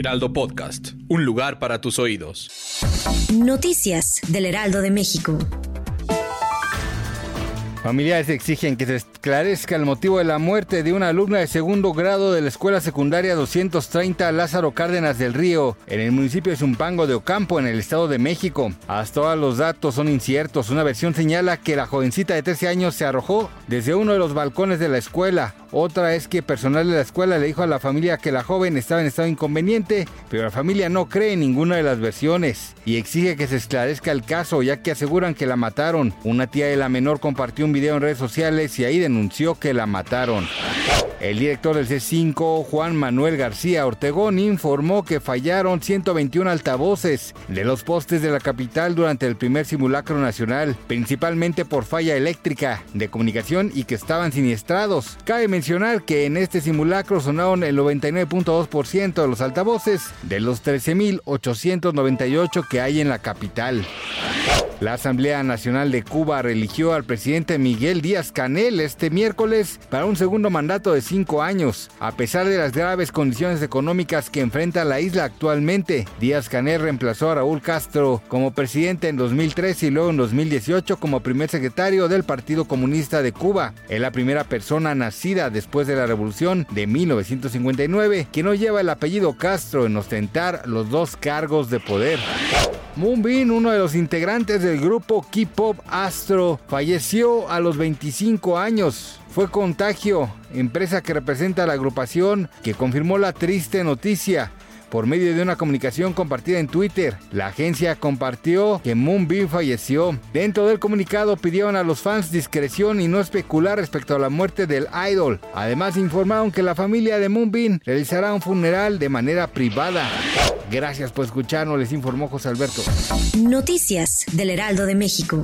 Heraldo Podcast, un lugar para tus oídos. Noticias del Heraldo de México. Familiares exigen que se esclarezca el motivo de la muerte de una alumna de segundo grado de la Escuela Secundaria 230 Lázaro Cárdenas del Río, en el municipio de Zumpango de Ocampo, en el Estado de México. Hasta ahora los datos son inciertos. Una versión señala que la jovencita de 13 años se arrojó desde uno de los balcones de la escuela. Otra es que personal de la escuela le dijo a la familia que la joven estaba en estado inconveniente, pero la familia no cree en ninguna de las versiones y exige que se esclarezca el caso, ya que aseguran que la mataron. Una tía de la menor compartió un video en redes sociales y ahí denunció que la mataron. El director del C5, Juan Manuel García Ortegón, informó que fallaron 121 altavoces de los postes de la capital durante el primer simulacro nacional, principalmente por falla eléctrica de comunicación y que estaban siniestrados. Cabe que en este simulacro sonaron el 99.2% de los altavoces de los 13.898 que hay en la capital. La Asamblea Nacional de Cuba religió al presidente Miguel Díaz Canel este miércoles para un segundo mandato de cinco años. A pesar de las graves condiciones económicas que enfrenta la isla actualmente, Díaz Canel reemplazó a Raúl Castro como presidente en 2013 y luego en 2018 como primer secretario del Partido Comunista de Cuba. Es la primera persona nacida después de la revolución de 1959 que no lleva el apellido Castro en ostentar los dos cargos de poder. Moonbin, uno de los integrantes del grupo K-Pop Astro, falleció a los 25 años. Fue Contagio, empresa que representa a la agrupación, que confirmó la triste noticia. Por medio de una comunicación compartida en Twitter, la agencia compartió que Moonbeam falleció. Dentro del comunicado pidieron a los fans discreción y no especular respecto a la muerte del idol. Además informaron que la familia de Moonbeam realizará un funeral de manera privada. Gracias por escucharnos, les informó José Alberto. Noticias del Heraldo de México.